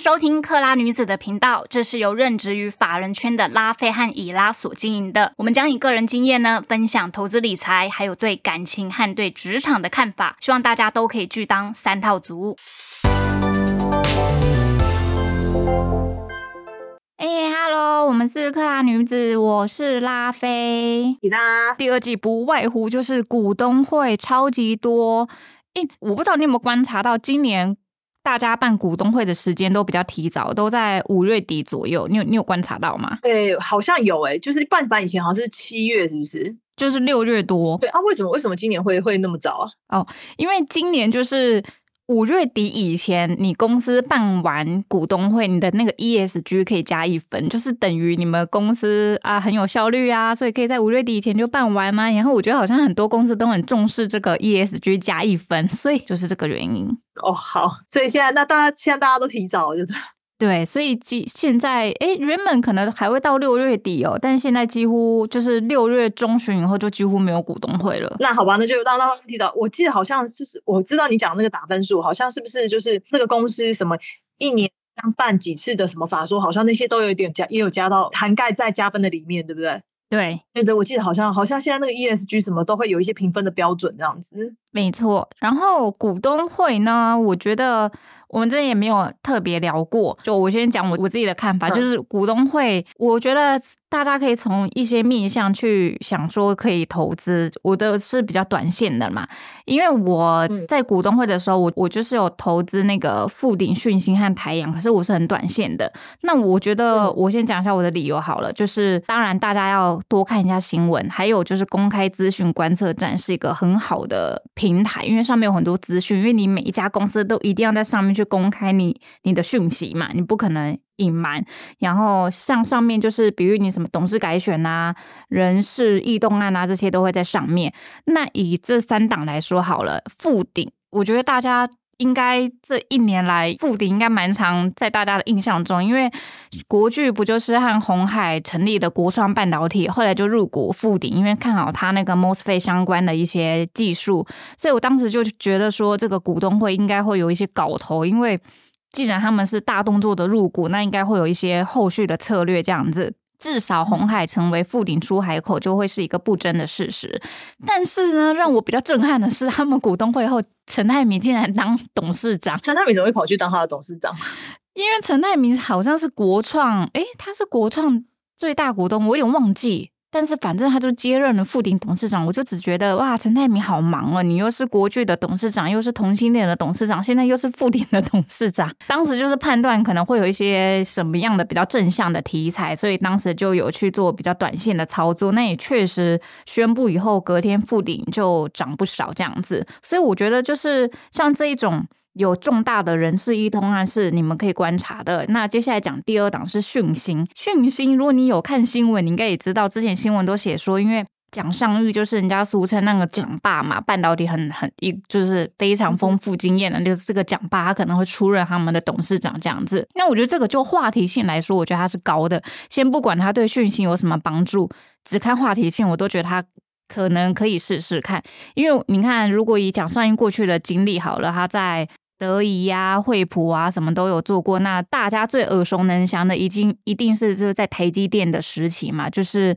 收听克拉女子的频道，这是由任职于法人圈的拉菲和以拉所经营的。我们将以个人经验呢，分享投资理财，还有对感情和对职场的看法，希望大家都可以拒当三套族。哎，Hello，我们是克拉女子，我是拉菲。你啦，第二季不外乎就是股东会超级多。哎，我不知道你有没有观察到，今年大家办股东会的时间都比较提早，都在五月底左右。你有你有观察到吗？对，好像有哎，就是办办以前好像是七月，是不是？就是六月多。对啊，为什么为什么今年会会那么早啊？哦，因为今年就是。五月底以前，你公司办完股东会，你的那个 ESG 可以加一分，就是等于你们公司啊很有效率啊，所以可以在五月底以前就办完吗？然后我觉得好像很多公司都很重视这个 ESG 加一分，所以就是这个原因。哦，好，所以现在那大家现在大家都提早，就对。对，所以几现在哎，原本可能还会到六月底哦，但是现在几乎就是六月中旬以后就几乎没有股东会了。那好吧，那就到到提早。我记得好像是我知道你讲那个打分数，好像是不是就是这个公司什么一年要办几次的什么法说，好像那些都有一点加，也有加到涵盖在加分的里面，对不对？对，对对，我记得好像好像现在那个 ESG 什么都会有一些评分的标准这样子。没错，然后股东会呢，我觉得。我们这也没有特别聊过，就我先讲我我自己的看法，就是股东会，我觉得大家可以从一些面向去想说可以投资，我的是比较短线的嘛，因为我在股东会的时候，我我就是有投资那个富鼎讯星和台阳，可是我是很短线的。那我觉得我先讲一下我的理由好了，就是当然大家要多看一下新闻，还有就是公开资讯观测站是一个很好的平台，因为上面有很多资讯，因为你每一家公司都一定要在上面去。去公开你你的讯息嘛，你不可能隐瞒。然后像上面就是，比如你什么董事改选啊、人事异动案啊，这些都会在上面。那以这三档来说好了，富鼎，我觉得大家应该这一年来富鼎应该蛮常在大家的印象中，因为国巨不就是和红海成立的国创半导体，后来就入股富鼎，因为看好它那个 mosfet 相关的一些技术，所以我当时就觉得说这个股东会应该会有一些搞头，因为既然他们是大动作的入股，那应该会有一些后续的策略这样子。至少红海成为富鼎出海口就会是一个不争的事实。但是呢，让我比较震撼的是，他们股东会后，陈泰明竟然当董事长。陈泰明怎么会跑去当他的董事长？因为陈泰明好像是国创，诶，他是国创最大股东，我有点忘记。但是反正他就接任了富鼎董事长，我就只觉得哇，陈泰明好忙哦！你又是国巨的董事长，又是同性恋的董事长，现在又是富鼎的董事长。当时就是判断可能会有一些什么样的比较正向的题材，所以当时就有去做比较短线的操作。那也确实宣布以后，隔天富鼎就涨不少这样子。所以我觉得就是像这一种。有重大的人事异动案是你们可以观察的。那接下来讲第二档是讯星，讯星，如果你有看新闻，你应该也知道，之前新闻都写说，因为蒋尚玉就是人家俗称那个蒋爸嘛，半导体很很一就是非常丰富经验的，就是这个蒋爸他可能会出任他们的董事长这样子。那我觉得这个就话题性来说，我觉得它是高的。先不管他对讯星有什么帮助，只看话题性，我都觉得他可能可以试试看。因为你看，如果以蒋尚玉过去的经历好了，他在德仪呀、惠普啊，什么都有做过。那大家最耳熟能详的，已经一定是就是在台积电的时期嘛，就是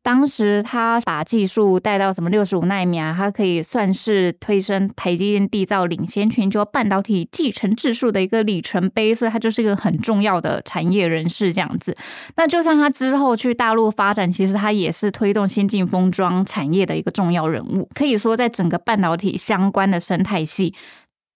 当时他把技术带到什么六十五纳米啊，它可以算是推升台积电缔造领先全球半导体继承技术的一个里程碑，所以他就是一个很重要的产业人士这样子。那就算他之后去大陆发展，其实他也是推动先进封装产业的一个重要人物，可以说在整个半导体相关的生态系。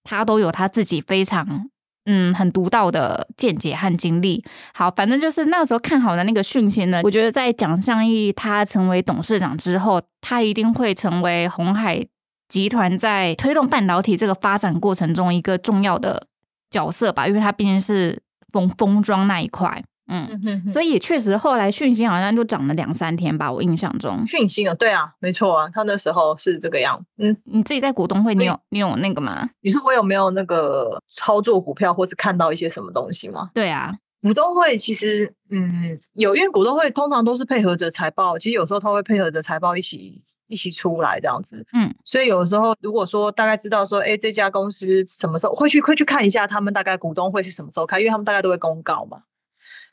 他都有他自己非常嗯很独到的见解和经历。好，反正就是那时候看好的那个讯息呢，我觉得在蒋尚义他成为董事长之后，他一定会成为红海集团在推动半导体这个发展过程中一个重要的角色吧，因为他毕竟是封封装那一块。嗯，所以也确实，后来讯息好像就涨了两三天吧，我印象中。讯息啊，对啊，没错啊，他那时候是这个样。嗯，你自己在股东会，你有你有那个吗？你说我有没有那个操作股票，或是看到一些什么东西吗？对啊，股东会其实嗯有，因为股东会通常都是配合着财报，其实有时候他会配合着财报一起一起出来这样子。嗯，所以有时候如果说大概知道说，哎，这家公司什么时候会去会去看一下他们大概股东会是什么时候开，因为他们大概都会公告嘛。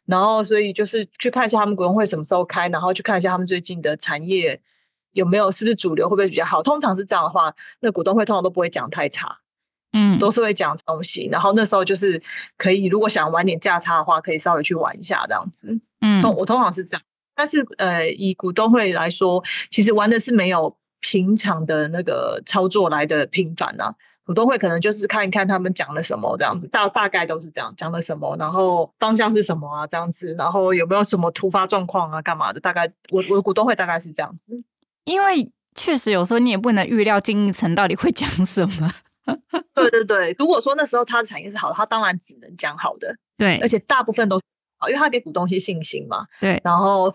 然后所以就是去看一下他们股东会什么时候开，然后去看一下他们最近的产业有没有是不是主流，会不会比较好。通常是这样的话，那股东会通常都不会讲太差。嗯，都是会讲东西，然后那时候就是可以，如果想玩点价差的话，可以稍微去玩一下这样子。嗯，我通常是这样，但是呃，以股东会来说，其实玩的是没有平常的那个操作来的频繁呐。股东会可能就是看一看他们讲了什么这样子，大大概都是这样讲了什么，然后方向是什么啊这样子，然后有没有什么突发状况啊干嘛的，大概我我股东会大概是这样子。因为确实有时候你也不能预料经营层到底会讲什么。对对对，如果说那时候他的产业是好的，他当然只能讲好的。对，而且大部分都好，因为他给股东一些信心嘛。对，然后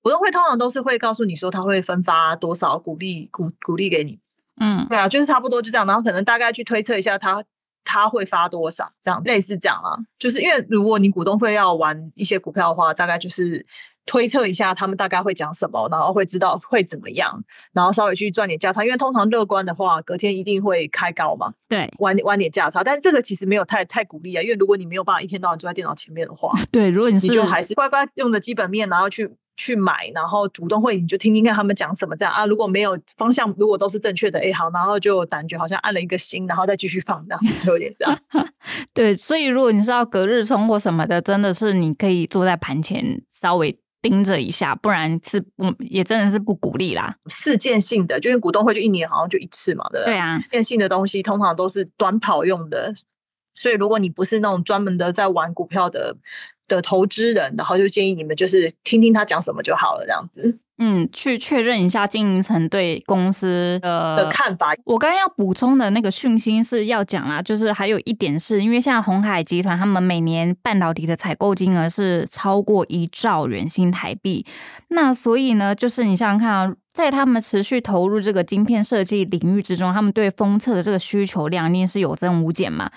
股东会通常都是会告诉你说他会分发多少股利股股利给你。嗯，对啊，就是差不多就这样，然后可能大概去推测一下他他会发多少，这样类似这样啊。就是因为如果你股东会要玩一些股票的话，大概就是。推测一下他们大概会讲什么，然后会知道会怎么样，然后稍微去赚点价差。因为通常乐观的话，隔天一定会开高嘛。对，玩玩点价差。但这个其实没有太太鼓励啊，因为如果你没有办法一天到晚坐在电脑前面的话，对，如果你你就还是乖乖用着基本面，然后去去买，然后股东会你就听听看他们讲什么这样啊。如果没有方向，如果都是正确的，哎好，然后就感觉好像按了一个心，然后再继续放这样子，就有点这样。对，所以如果你是要隔日冲或什么的，真的是你可以坐在盘前稍微。盯着一下，不然是不也真的是不鼓励啦。事件性的，就因为股东会就一年好像就一次嘛，对对啊，变性的东西通常都是短跑用的，所以如果你不是那种专门的在玩股票的的投资人，然后就建议你们就是听听他讲什么就好了，这样子。嗯，去确认一下经营层对公司的看法。我刚刚要补充的那个讯息是要讲啊，就是还有一点是因为现在红海集团，他们每年半导体的采购金额是超过一兆元新台币，那所以呢，就是你想想看啊，在他们持续投入这个晶片设计领域之中，他们对封测的这个需求量一定是有增无减嘛。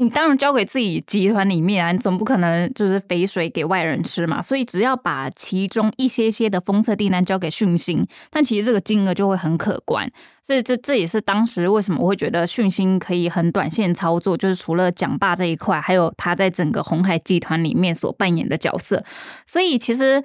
你当然交给自己集团里面啊，你总不可能就是肥水给外人吃嘛。所以只要把其中一些些的封测订单交给讯星，但其实这个金额就会很可观。所以这这也是当时为什么我会觉得讯星可以很短线操作，就是除了讲霸这一块，还有他在整个红海集团里面所扮演的角色。所以其实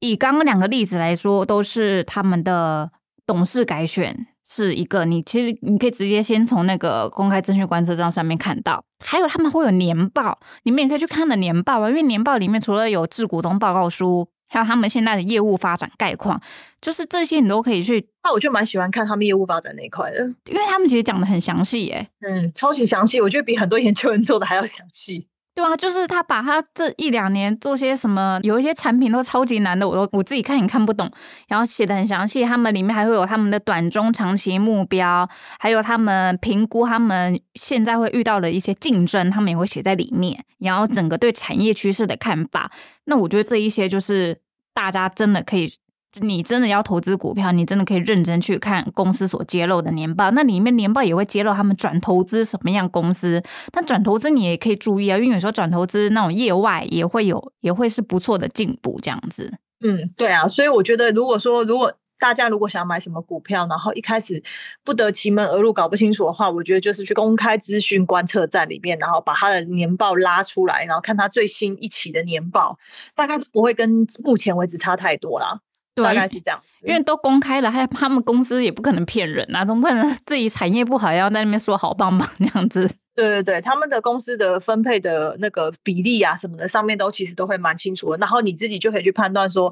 以刚刚两个例子来说，都是他们的董事改选。是一个，你其实你可以直接先从那个公开资讯观测站上面看到，还有他们会有年报，你们也可以去看的年报啊，因为年报里面除了有致股东报告书，还有他们现在的业务发展概况，就是这些你都可以去。那我就蛮喜欢看他们业务发展那一块的，因为他们其实讲的很详细，耶，嗯，超级详细，我觉得比很多研究人做的还要详细。对啊，就是他把他这一两年做些什么，有一些产品都超级难的，我都我自己看也看不懂。然后写的很详细，他们里面还会有他们的短中长期目标，还有他们评估他们现在会遇到的一些竞争，他们也会写在里面。然后整个对产业趋势的看法，那我觉得这一些就是大家真的可以。你真的要投资股票，你真的可以认真去看公司所揭露的年报，那里面年报也会揭露他们转投资什么样公司。但转投资你也可以注意啊，因为有时候转投资那种业外也会有，也会是不错的进步这样子。嗯，对啊，所以我觉得如果说如果大家如果想买什么股票，然后一开始不得其门而入，搞不清楚的话，我觉得就是去公开资讯观测站里面，然后把他的年报拉出来，然后看他最新一期的年报，大概不会跟目前为止差太多啦。大概是这样，因为都公开了，还他们公司也不可能骗人啊，总不可能自己产业不好要在那边说好棒棒那样子。对对对，他们的公司的分配的那个比例啊什么的，上面都其实都会蛮清楚的。然后你自己就可以去判断说，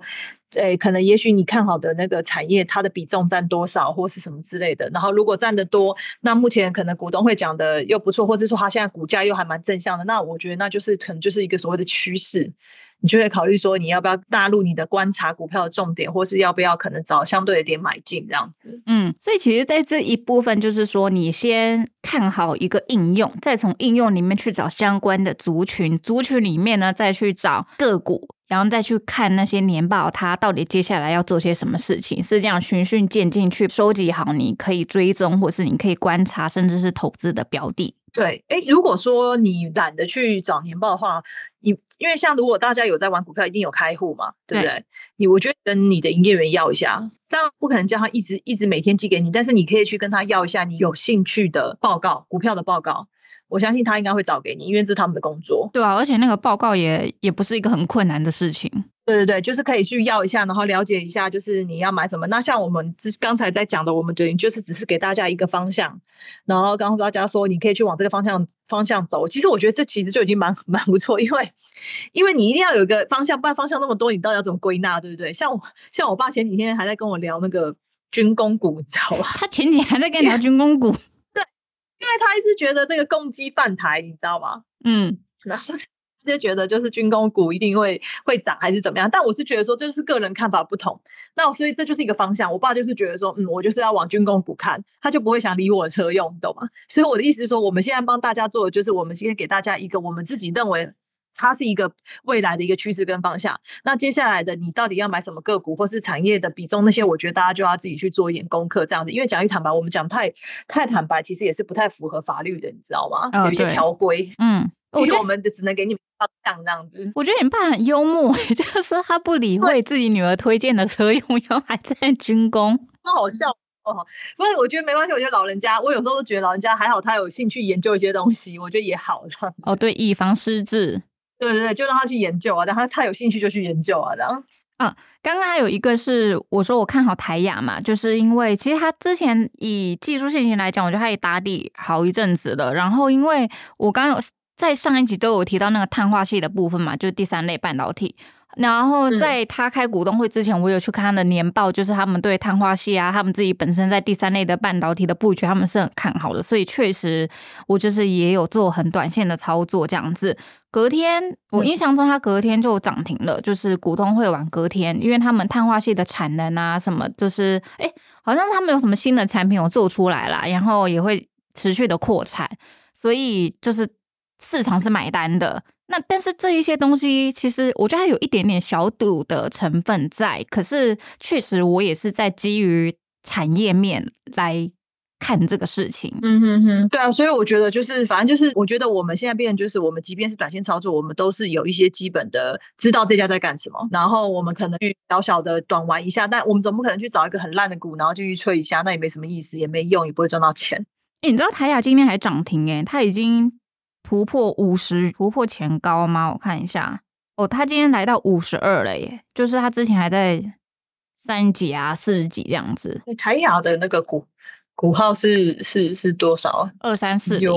诶，可能也许你看好的那个产业，它的比重占多少，或是什么之类的。然后如果占得多，那目前可能股东会讲的又不错，或者说它现在股价又还蛮正向的，那我觉得那就是可能就是一个所谓的趋势。你就会考虑说，你要不要纳入你的观察股票的重点，或是要不要可能找相对的点买进这样子。嗯，所以其实，在这一部分，就是说，你先看好一个应用，再从应用里面去找相关的族群，族群里面呢，再去找个股，然后再去看那些年报，它到底接下来要做些什么事情，是这样循序渐进去收集好，你可以追踪，或是你可以观察，甚至是投资的标的。对，哎，如果说你懒得去找年报的话，你因为像如果大家有在玩股票，一定有开户嘛，对不对？你我觉得跟你的营业员要一下，当然不可能叫他一直一直每天寄给你，但是你可以去跟他要一下你有兴趣的报告，股票的报告。我相信他应该会找给你，因为这是他们的工作。对啊，而且那个报告也也不是一个很困难的事情。对对对，就是可以去要一下，然后了解一下，就是你要买什么。那像我们之刚才在讲的，我们对就是只是给大家一个方向，然后刚刚大家说你可以去往这个方向方向走。其实我觉得这其实就已经蛮 蛮不错，因为因为你一定要有一个方向，不然方向那么多，你到底要怎么归纳，对不对？像我像我爸前几天还在跟我聊那个军工股，你知道吧？他前几天还在跟你聊军工股。对因为他一直觉得那个共机犯台，你知道吗？嗯，然后就觉得就是军工股一定会会涨还是怎么样？但我是觉得说，就是个人看法不同。那所以这就是一个方向。我爸就是觉得说，嗯，我就是要往军工股看，他就不会想理我车用，懂吗？所以我的意思是说，我们现在帮大家做的就是，我们今天给大家一个我们自己认为。它是一个未来的一个趋势跟方向。那接下来的你到底要买什么个股，或是产业的比重那些，我觉得大家就要自己去做一点功课，这样子。因为讲句坦白，我们讲太太坦白，其实也是不太符合法律的，你知道吗？有一些条规，嗯，我觉得我们只能给你们方向这样子。我觉得你爸很幽默，就是他不理会自己女儿推荐的车用药还在军工，那好笑哦。不是，我觉得没关系。我觉得老人家，我有时候都觉得老人家还好，他有兴趣研究一些东西，我觉得也好这样。哦，对，以防失智。对对对，就让他去研究啊，然后他有兴趣就去研究啊，这样。啊，刚刚还有一个是我说我看好台雅嘛，就是因为其实他之前以技术线型来讲，我觉得他也打底好一阵子了。然后因为我刚有在上一集都有提到那个碳化系的部分嘛，就是第三类半导体。然后在他开股东会之前，我有去看他的年报，就是他们对碳化系啊，他们自己本身在第三类的半导体的布局，他们是很看好的。所以确实，我就是也有做很短线的操作这样子。隔天，我印象中他隔天就涨停了，就是股东会完隔天，因为他们碳化系的产能啊什么，就是哎，好像是他们有什么新的产品有做出来啦，然后也会持续的扩产，所以就是市场是买单的。那但是这一些东西，其实我觉得它有一点点小赌的成分在。可是确实，我也是在基于产业面来看这个事情。嗯哼哼，对啊，所以我觉得就是，反正就是，我觉得我们现在变，就是我们即便是短线操作，我们都是有一些基本的知道这家在干什么。然后我们可能去小小的短玩一下，但我们总不可能去找一个很烂的股，然后就去吹一下，那也没什么意思，也没用，也不会赚到钱。你知道台雅今天还涨停哎，它已经。突破五十，突破前高吗？我看一下，哦，他今天来到五十二了耶，就是他之前还在三十几啊、四十几这样子。台雅的那个股股号是是是多少？二三四零。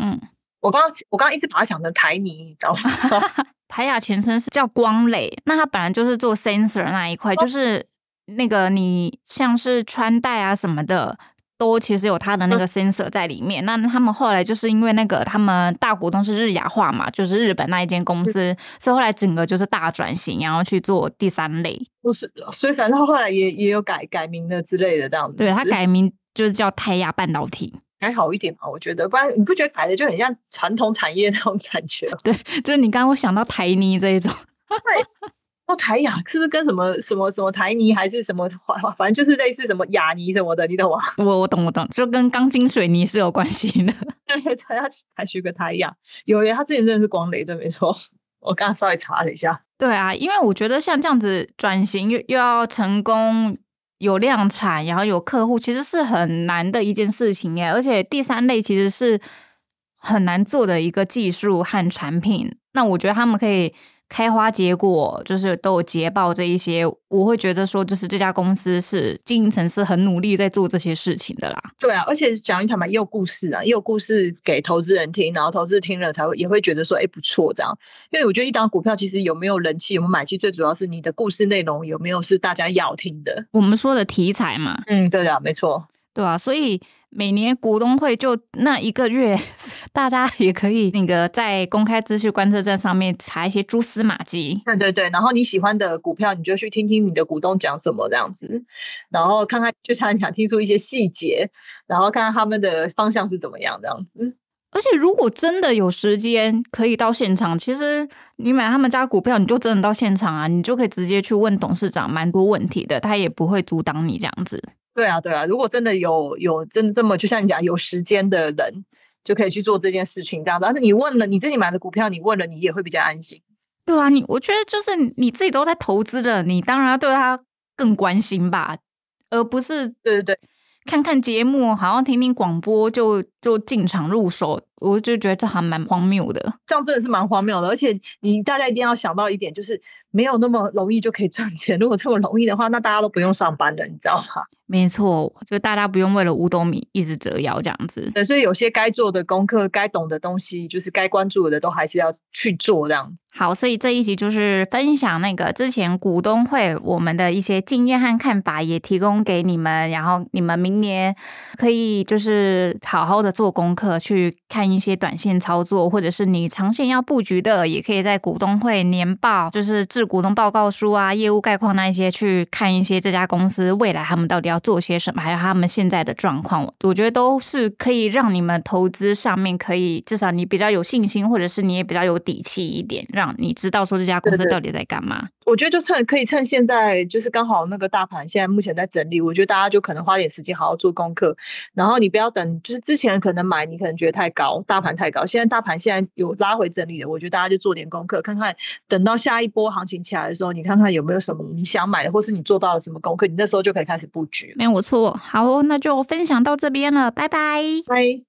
嗯，我刚刚我刚刚一直把它想成台泥，你知道吗？台雅前身是叫光磊，那它本来就是做 sensor 那一块，就是那个你像是穿戴啊什么的。都其实有它的那个 sensor 在里面。那他们后来就是因为那个他们大股东是日亚化嘛，就是日本那一间公司，所以后来整个就是大转型，然后去做第三类。不是，所以反正后来也也有改改名的之类的这样子。对他改名就是叫泰亚半导体，还好一点嘛，我觉得。不然你不觉得改的就很像传统产业那种感觉？对，就是你刚刚想到台泥这一种。对。哦，台雅是不是跟什么什么什么台泥还是什么，反正就是类似什么雅泥什么的，你懂吗？我我懂我懂，就跟钢筋水泥是有关系的。对，他要还学个台雅，有耶，他之前真的是光雷对，没错。我刚刚稍微查了一下。对啊，因为我觉得像这样子转型又又要成功有量产，然后有客户，其实是很难的一件事情耶。而且第三类其实是很难做的一个技术和产品。那我觉得他们可以。开花结果就是都有捷报这一些，我会觉得说，就是这家公司是经营层是很努力在做这些事情的啦。对啊，而且讲一谈嘛，也有故事啊，也有故事给投资人听，然后投资听了才会也会觉得说，哎，不错这样。因为我觉得一档股票其实有没有人气，有没有买气，最主要是你的故事内容有没有是大家要听的。我们说的题材嘛，嗯，对啊，没错，对啊，所以。每年股东会就那一个月，大家也可以那个在公开资讯观测站上面查一些蛛丝马迹。对对对，然后你喜欢的股票，你就去听听你的股东讲什么这样子，然后看看就想想听出一些细节，然后看看他们的方向是怎么样这样子。而且如果真的有时间可以到现场，其实你买他们家股票，你就真的到现场啊，你就可以直接去问董事长蛮多问题的，他也不会阻挡你这样子。对啊，对啊，如果真的有有真这么就像你讲有时间的人，就可以去做这件事情，这样子。但是你问了你自己买的股票，你问了你也会比较安心。对啊，你我觉得就是你自己都在投资的，你当然要对他更关心吧，而不是对对对。看看节目，好像听听广播就就进场入手，我就觉得这还蛮荒谬的。这样真的是蛮荒谬的，而且你大家一定要想到一点，就是没有那么容易就可以赚钱。如果这么容易的话，那大家都不用上班了，你知道吗？没错，就大家不用为了五斗米一直折腰这样子。对，所以有些该做的功课、该懂的东西，就是该关注的，都还是要去做这样。好，所以这一集就是分享那个之前股东会我们的一些经验和看法，也提供给你们，然后你们明年可以就是好好的做功课，去看一些短线操作，或者是你长线要布局的，也可以在股东会年报，就是致股东报告书啊、业务概况那一些去看一些这家公司未来他们到底要做些什么，还有他们现在的状况，我觉得都是可以让你们投资上面可以至少你比较有信心，或者是你也比较有底气一点，让。你知道说这家公司到底在干嘛？我觉得就趁可以趁现在，就是刚好那个大盘现在目前在整理，我觉得大家就可能花点时间好好做功课，然后你不要等，就是之前可能买你可能觉得太高，大盘太高，现在大盘现在有拉回整理了，我觉得大家就做点功课，看看等到下一波行情起来的时候，你看看有没有什么你想买的，或是你做到了什么功课，你那时候就可以开始布局。没有我错，好，那就分享到这边了，拜拜，拜。